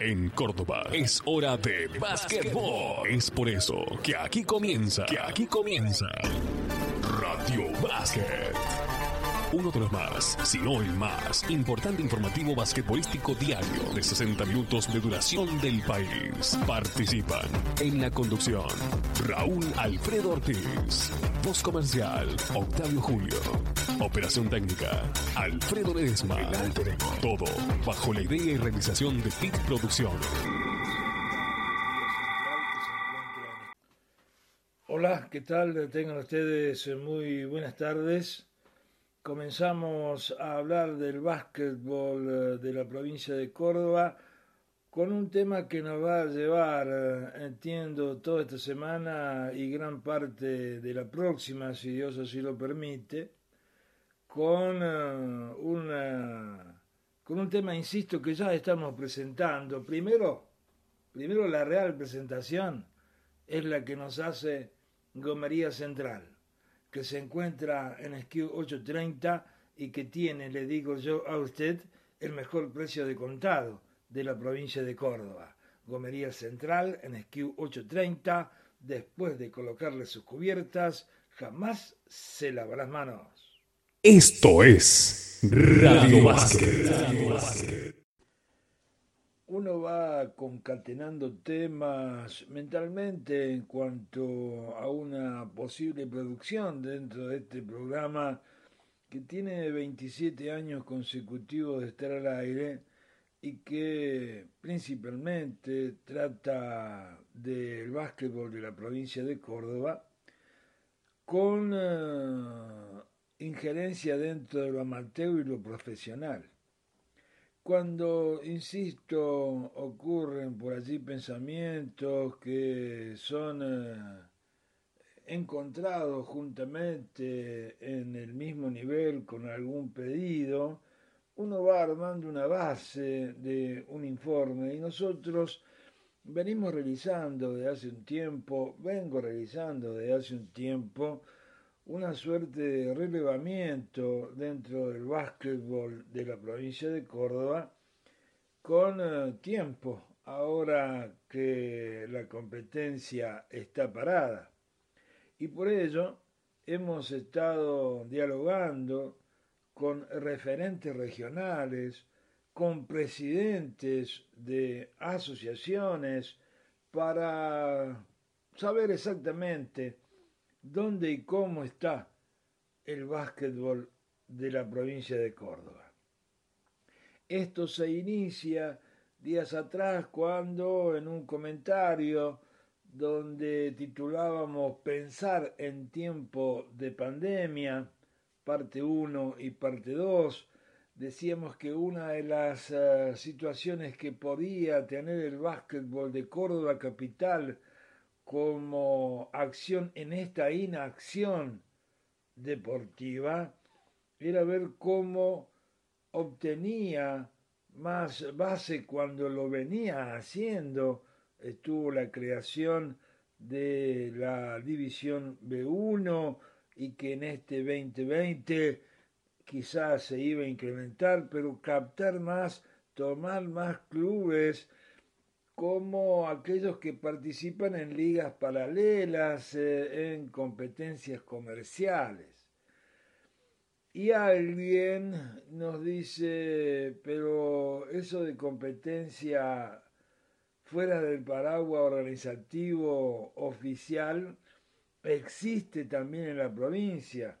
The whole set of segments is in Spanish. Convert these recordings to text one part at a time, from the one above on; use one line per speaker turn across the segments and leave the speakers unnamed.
En Córdoba es hora de básquetbol. Es por eso que aquí comienza, que aquí comienza Radio Básquet. Uno de los más, si no el más, importante informativo basquetbolístico diario de 60 minutos de duración del país. Participan en la conducción Raúl Alfredo Ortiz, voz comercial Octavio Julio, operación técnica Alfredo Ledesma. Todo bajo la idea y realización de PIC Producciones.
Hola, ¿qué tal? Tengan ustedes muy buenas tardes. Comenzamos a hablar del básquetbol eh, de la provincia de Córdoba con un tema que nos va a llevar, eh, entiendo, toda esta semana y gran parte de la próxima, si Dios así lo permite, con, eh, una, con un tema, insisto, que ya estamos presentando. Primero, primero la real presentación es la que nos hace Gomería Central que se encuentra en SKU 830 y que tiene, le digo yo a usted, el mejor precio de contado de la provincia de Córdoba. Gomería Central en SKU 830, después de colocarle sus cubiertas, jamás se lava las manos.
Esto es Radio Básquet
uno va concatenando temas mentalmente en cuanto a una posible producción dentro de este programa que tiene 27 años consecutivos de estar al aire y que principalmente trata del básquetbol de la provincia de Córdoba con eh, injerencia dentro de lo amateur y lo profesional. Cuando, insisto, ocurren por allí pensamientos que son eh, encontrados juntamente en el mismo nivel con algún pedido, uno va armando una base de un informe y nosotros venimos realizando de hace un tiempo, vengo realizando de hace un tiempo, una suerte de relevamiento dentro del básquetbol de la provincia de Córdoba con eh, tiempo, ahora que la competencia está parada. Y por ello hemos estado dialogando con referentes regionales, con presidentes de asociaciones, para saber exactamente dónde y cómo está el básquetbol de la provincia de Córdoba. Esto se inicia días atrás cuando en un comentario donde titulábamos Pensar en tiempo de pandemia, parte 1 y parte 2, decíamos que una de las eh, situaciones que podía tener el básquetbol de Córdoba capital como acción en esta inacción deportiva era ver cómo obtenía más base cuando lo venía haciendo. Estuvo la creación de la división B1 y que en este 2020 quizás se iba a incrementar, pero captar más, tomar más clubes como aquellos que participan en ligas paralelas, eh, en competencias comerciales. Y alguien nos dice, pero eso de competencia fuera del paraguas organizativo oficial existe también en la provincia.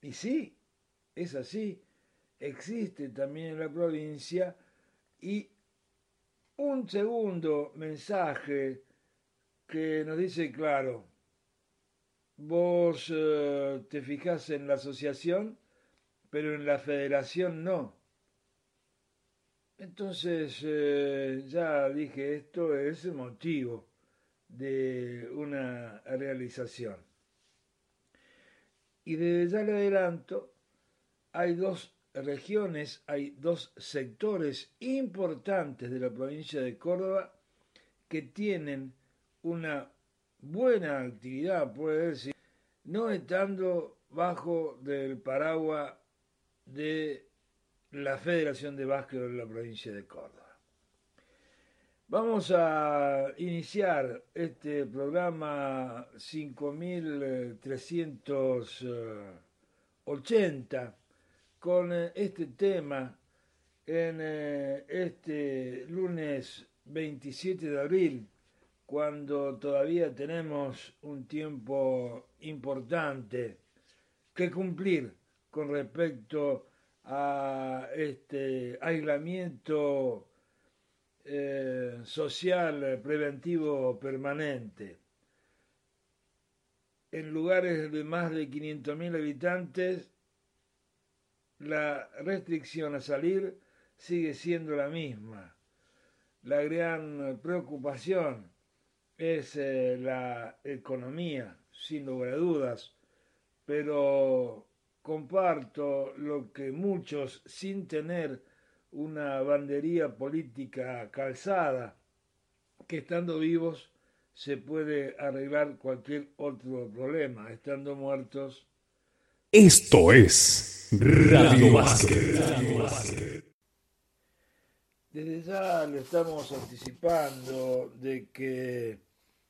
Y sí, es así, existe también en la provincia y un segundo mensaje que nos dice, claro, vos eh, te fijás en la asociación, pero en la federación no. Entonces, eh, ya dije, esto es el motivo de una realización. Y desde ya le adelanto, hay dos regiones, hay dos sectores importantes de la provincia de Córdoba que tienen una buena actividad, puede decir, no estando bajo del paraguas de la Federación de Básquetbol de la provincia de Córdoba. Vamos a iniciar este programa 5380 con eh, este tema en eh, este lunes 27 de abril, cuando todavía tenemos un tiempo importante que cumplir con respecto a este aislamiento eh, social preventivo permanente. En lugares de más de 500.000 habitantes, la restricción a salir sigue siendo la misma. La gran preocupación es eh, la economía, sin lugar a dudas, pero comparto lo que muchos, sin tener una bandería política calzada, que estando vivos se puede arreglar cualquier otro problema, estando muertos.
Esto es Radio Básquet.
Desde ya le estamos anticipando de que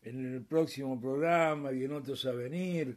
en el próximo programa y en otros a venir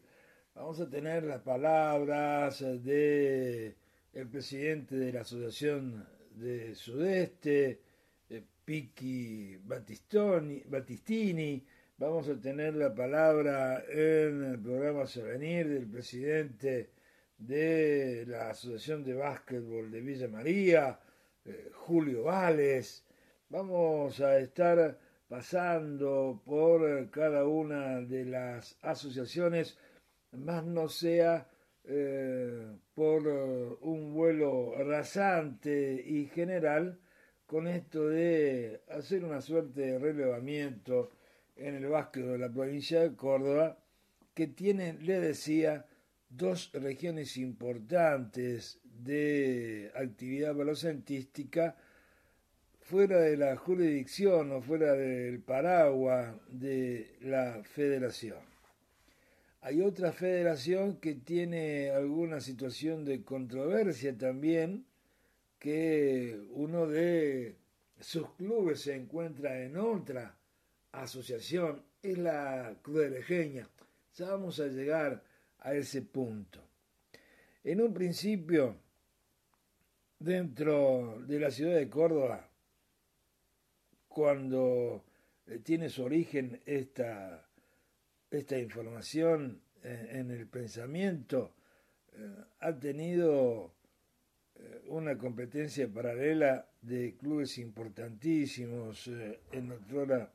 vamos a tener las palabras de el presidente de la Asociación de Sudeste, eh, Piqui Battistini, vamos a tener la palabra en el programa a venir del presidente de la Asociación de Básquetbol de Villa María, eh, Julio Vales. Vamos a estar pasando por cada una de las asociaciones, más no sea eh, por un vuelo rasante y general, con esto de hacer una suerte de relevamiento en el básquet de la provincia de Córdoba, que tiene, le decía, dos regiones importantes de actividad balocentística fuera de la jurisdicción o fuera del paraguas de la federación. Hay otra federación que tiene alguna situación de controversia también, que uno de sus clubes se encuentra en otra asociación, es la Crudelejeña. Ya vamos a llegar a ese punto. En un principio, dentro de la ciudad de Córdoba, cuando eh, tiene su origen esta, esta información eh, en, el pensamiento, eh, ha tenido una competencia paralela de clubes importantísimos en otra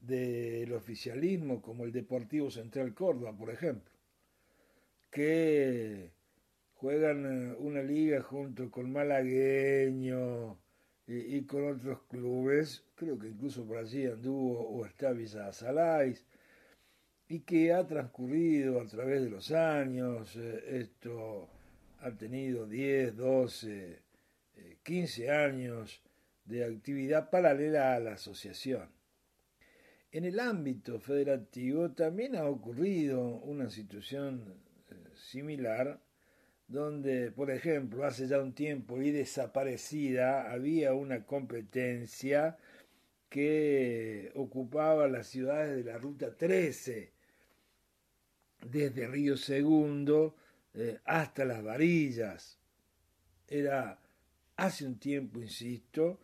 del oficialismo, como el Deportivo Central Córdoba, por ejemplo que juegan eh, una liga junto con Malagueño y, con otros clubes, creo que incluso por allí anduvo o está Villa Salais, y que ha transcurrido a través de los años, eh, esto ha tenido 10, 12, 15 años de actividad paralela a la asociación. En el ámbito federativo también ha ocurrido una situación similar, donde, por ejemplo, hace ya un tiempo y desaparecida, había una competencia que ocupaba las ciudades de la Ruta 13, desde Río Segundo eh, hasta Las Varillas. Era hace un tiempo, insisto,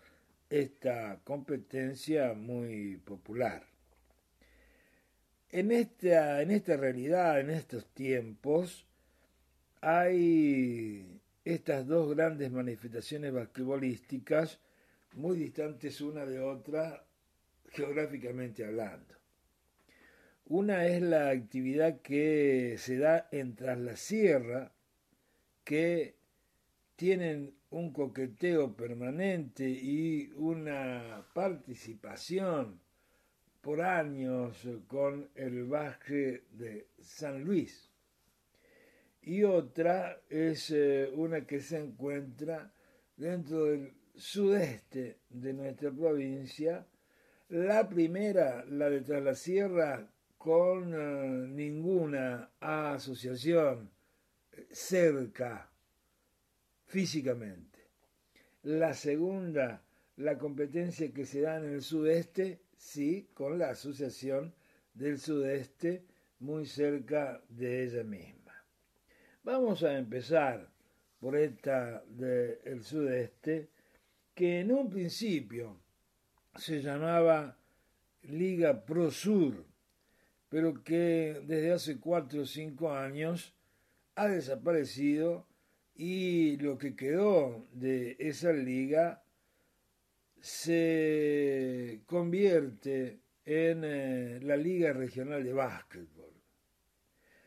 esta competencia muy popular. En esta, en esta realidad, en estos tiempos, hay estas dos grandes manifestaciones basquetbolísticas muy distantes una de otra geográficamente hablando. Una es la actividad que se da en Tras la Sierra, que tienen un coqueteo permanente y una participación por años con el básquet de San Luis y otra es eh, una que se encuentra dentro del sudeste de nuestra provincia. La primera, la de Tras la Sierra, con eh, ninguna asociación eh, cerca físicamente. La segunda, la competencia que se da en el sudeste, sí, con la Asociación del Sudeste muy cerca de ella misma. Vamos a empezar por esta del sudeste, que en un principio se llamaba Liga Pro Sur, pero que desde hace cuatro o cinco años ha desaparecido y lo que quedó de esa liga se convierte en eh, la Liga Regional de Básquetbol.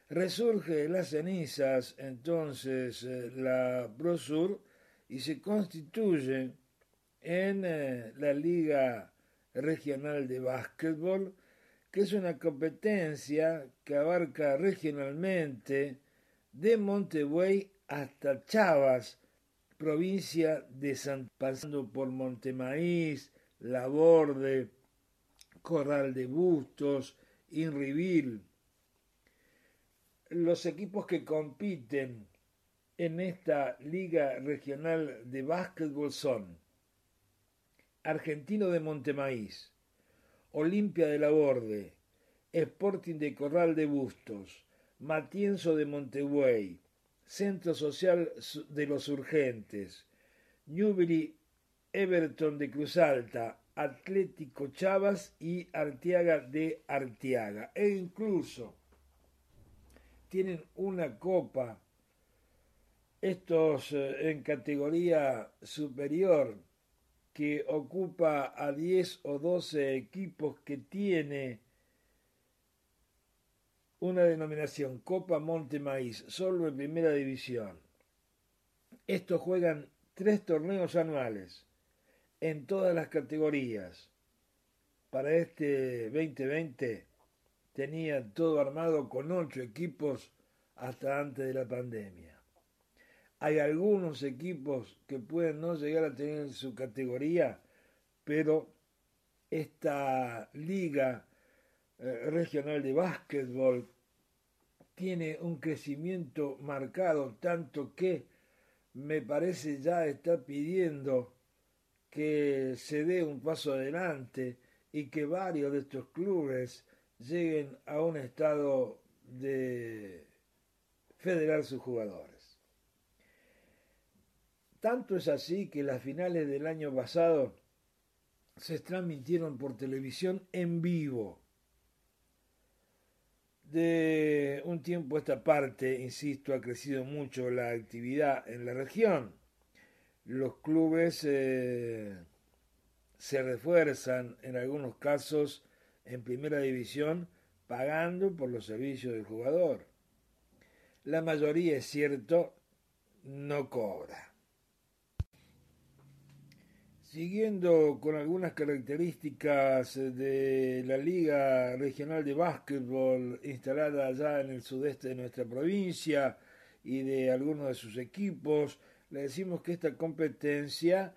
Resurge las cenizas entonces eh, la Prosur y se constituye en eh, la Liga Regional de Básquetbol, que es una competencia que abarca regionalmente de Montevideo hasta Chavas, provincia de San pasando por Montemaíz, Laborde, Corral de Bustos, Inrivil. Los equipos que compiten en esta liga regional de básquetbol son Argentino de Montemaíz, Olimpia de Laborde, Sporting de Corral de Bustos, Matienzo de Montevideo, Centro Social de los Urgentes, Newbery Everton de Cruz Alta, Atlético Chavas y Arteaga de Arteaga. E incluso tienen una copa, estos eh, en categoría superior, que ocupa a 10 o 12 equipos que tiene una denominación Copa Monte Maíz, solo en primera división. Estos juegan tres torneos anuales en todas las categorías. Para este 2020 tenían todo armado con ocho equipos hasta antes de la pandemia. Hay algunos equipos que pueden no llegar a tener su categoría, pero esta liga eh, regional de básquetbol tiene un crecimiento marcado, tanto que me parece ya está pidiendo que se dé un paso adelante y que varios de estos clubes lleguen a un estado de federar sus jugadores. Tanto es así que las finales del año pasado se transmitieron por televisión en vivo de un tiempo a esta parte, insisto, ha crecido mucho la actividad en la región. Los clubes eh, se refuerzan en algunos casos en primera división pagando por los servicios del jugador. La mayoría, es cierto, no cobra. Siguiendo con algunas características de la Liga Regional de Básquetbol instalada allá en el sudeste de nuestra provincia y de algunos de sus equipos, le decimos que esta competencia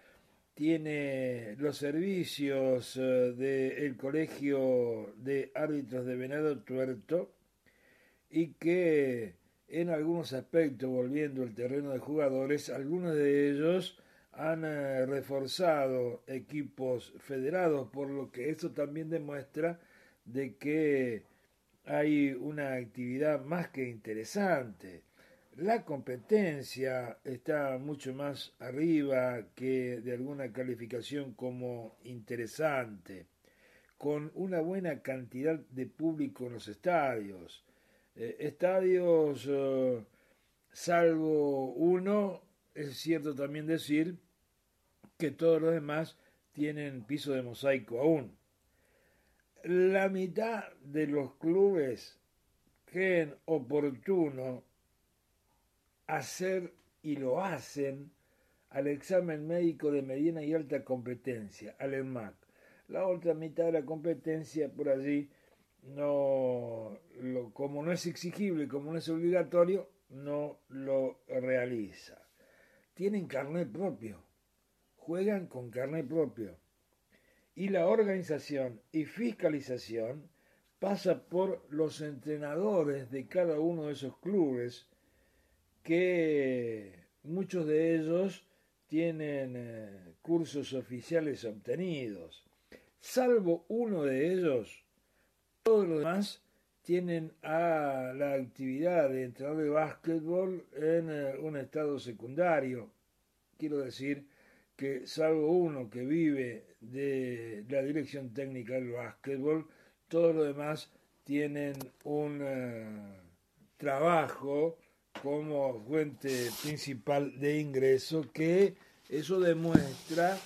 tiene los servicios eh, del Colegio de Árbitros de Venado Tuerto y que en algunos aspectos, volviendo al terreno de jugadores, algunos de ellos han eh, reforzado equipos federados, por lo que eso también demuestra de que hay una actividad más que interesante. La competencia está mucho más arriba que de alguna calificación como interesante, con una buena cantidad de público en los estadios. Eh, estadios, eh, salvo uno, es cierto también decir que todos los demás tienen piso de mosaico aún. La mitad de los clubes creen oportuno hacer y lo hacen al examen médico de mediana y alta competencia, al ENMAC. La otra mitad de la competencia por allí no como no es exigible, como no es obligatorio, no lo realiza tienen carnet propio, juegan con carnet propio. Y la organización y fiscalización pasa por los entrenadores de cada uno de esos clubes, que muchos de ellos tienen eh, cursos oficiales obtenidos. Salvo uno de ellos, todos los demás tienen a la actividad de entrenador de básquetbol en eh, un estado secundario. Quiero decir que salvo uno que vive de la dirección técnica del básquetbol, todos los demás tienen un eh, trabajo como fuente principal de ingreso que eso demuestra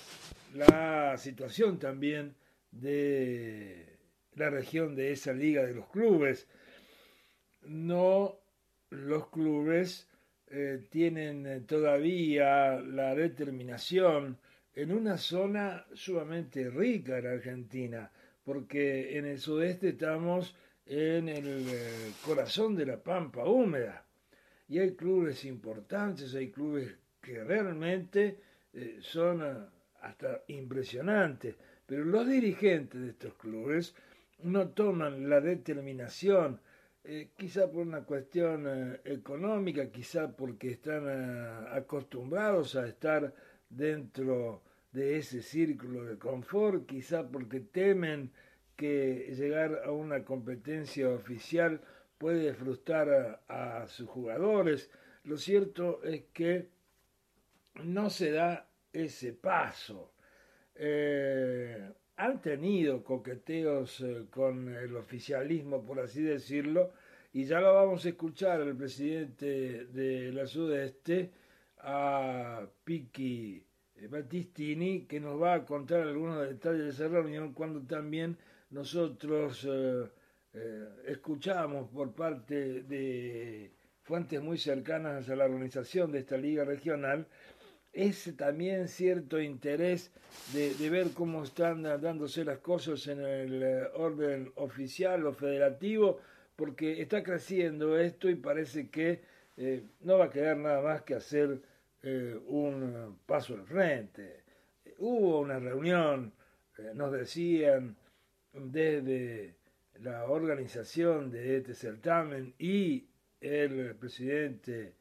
la situación también de la región de esa liga de los clubes. No los clubes eh, tienen eh, todavía la determinación en una zona sumamente rica en Argentina, porque en el sudeste estamos en el eh, corazón de la pampa húmeda y hay clubes importantes, hay clubes que realmente son hasta impresionantes, pero los dirigentes de estos clubes no toman la determinación, eh, quizá por una cuestión eh, económica, quizá porque están eh, acostumbrados a estar dentro de ese círculo de confort, quizá porque temen que llegar a una competencia oficial puede frustrar a, sus jugadores. Lo cierto es que no se da ese paso han tenido coqueteos eh, con el oficialismo, por así decirlo, y ya lo vamos a escuchar al presidente de la Sudeste, a Piqui Battistini, que nos va a contar algunos detalles de esa reunión, cuando también nosotros eh, eh, escuchamos por parte de fuentes muy cercanas a la organización de esta liga regional, ese también cierto interés de, ver cómo están dándose las cosas en el eh, orden oficial o federativo, porque está creciendo esto y parece que eh, no va a quedar nada más que hacer eh, un paso al frente. Hubo una reunión, nos decían desde la organización de este certamen y el presidente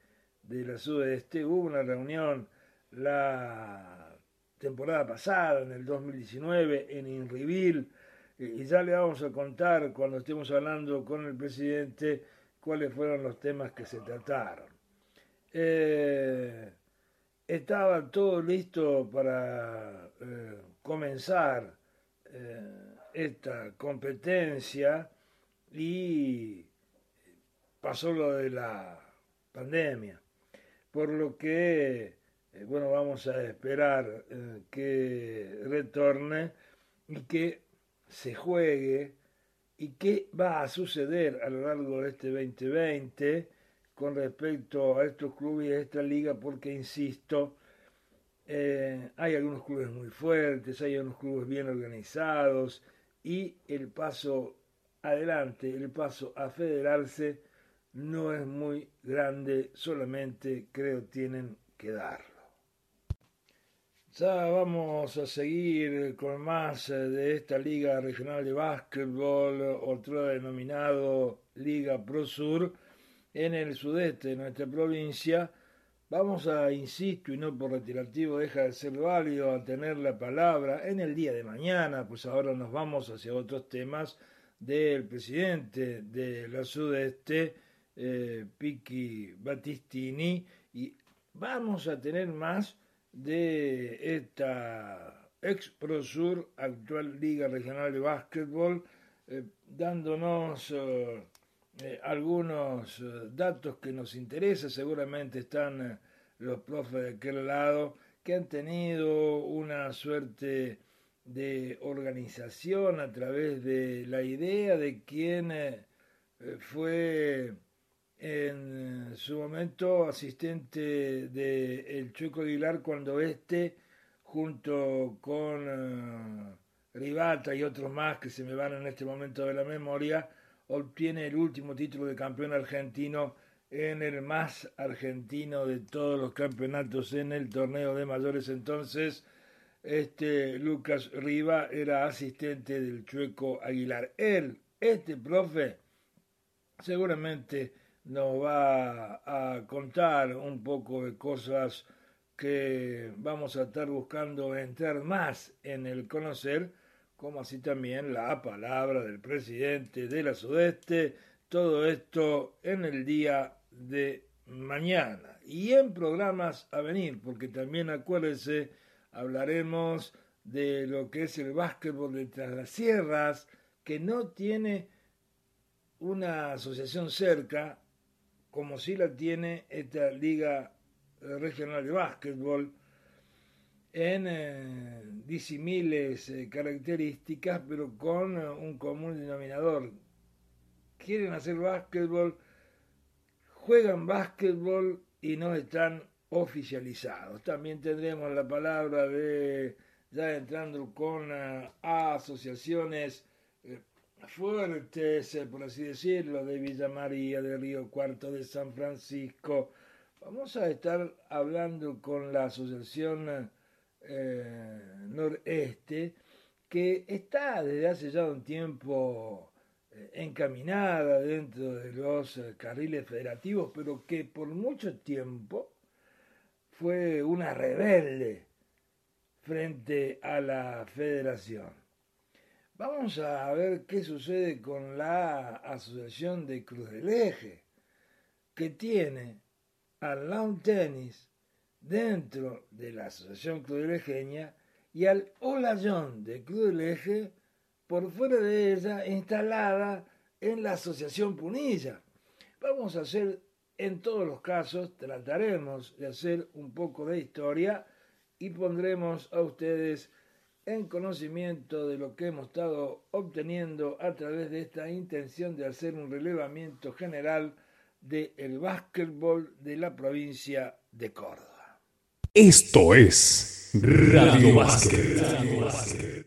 de la Sudeste, hubo una reunión la temporada pasada, en el 2019, en Inrivil, y ya le vamos a contar cuando estemos hablando con el presidente cuáles fueron los temas que se trataron. Eh, estaba todo listo para eh, comenzar eh, esta competencia y pasó lo de la pandemia, por lo que eh, bueno, vamos a esperar eh, que retorne y que se juegue y qué va a suceder a lo largo de este 2020 con respecto a estos clubes y a esta liga, porque, insisto, eh, hay algunos clubes muy fuertes, hay algunos clubes bien organizados y el paso adelante, el paso a federarse no es muy grande, solamente creo tienen que dar. Ya vamos a seguir con más eh, de esta Liga Regional de Básquetbol, otro denominado Liga Pro Sur, en el sudeste de nuestra provincia. Vamos a, insisto, y no por retirativo deja de ser válido, a tener la palabra en el día de mañana, pues ahora nos vamos hacia otros temas del presidente de la sudeste, eh, Piqui Battistini, y vamos a tener más de esta ex Prosur, actual Liga Regional de Básquetbol, eh, dándonos eh, eh, algunos datos que nos interesan. Seguramente están los profes de aquel lado que han tenido una suerte de organización a través de la idea de quién fue en su momento asistente de el Chueco Aguilar cuando este, junto con uh, y otros más que se me van en este momento de la memoria, obtiene el último título de campeón argentino en el más argentino de todos los campeonatos en el torneo de mayores. Entonces, este Lucas Riva era asistente del Chueco Aguilar. Él, este profe, seguramente nos va a contar un poco de cosas que vamos a estar buscando entrar más en el conocer, como así también la palabra del presidente de la Sudeste, todo esto en el día de mañana. Y en programas a venir, porque también acuérdense, hablaremos de lo que es el básquetbol de las Sierras, que no tiene una asociación cerca, como si la tiene esta Liga Regional de Básquetbol, en eh, disimiles eh, características, pero con eh, un común denominador. Quieren hacer básquetbol, juegan básquetbol y no están oficializados. También tendremos la palabra de, ya entrando con asociaciones fuertes, por así decirlo, de Villa María, de Río Cuarto, de San Francisco. Vamos a estar hablando con la Asociación eh, Noreste, que está desde hace ya un tiempo eh, encaminada dentro de los eh, carriles federativos, pero que por mucho tiempo fue una rebelde frente a la federación. Vamos a ver qué sucede con la Asociación de Cruz del Eje, que tiene al lawn tennis dentro de la Asociación Cruz del Ejeña y al Olayón de Cruz del Eje por fuera de ella instalada en la Asociación Punilla. Vamos a hacer, en todos los casos, trataremos de hacer un poco de historia y pondremos a ustedes en conocimiento de lo que hemos estado obteniendo a través de esta intención de hacer un relevamiento general del el básquetbol de la provincia de Córdoba.
Esto es Radio Básquet.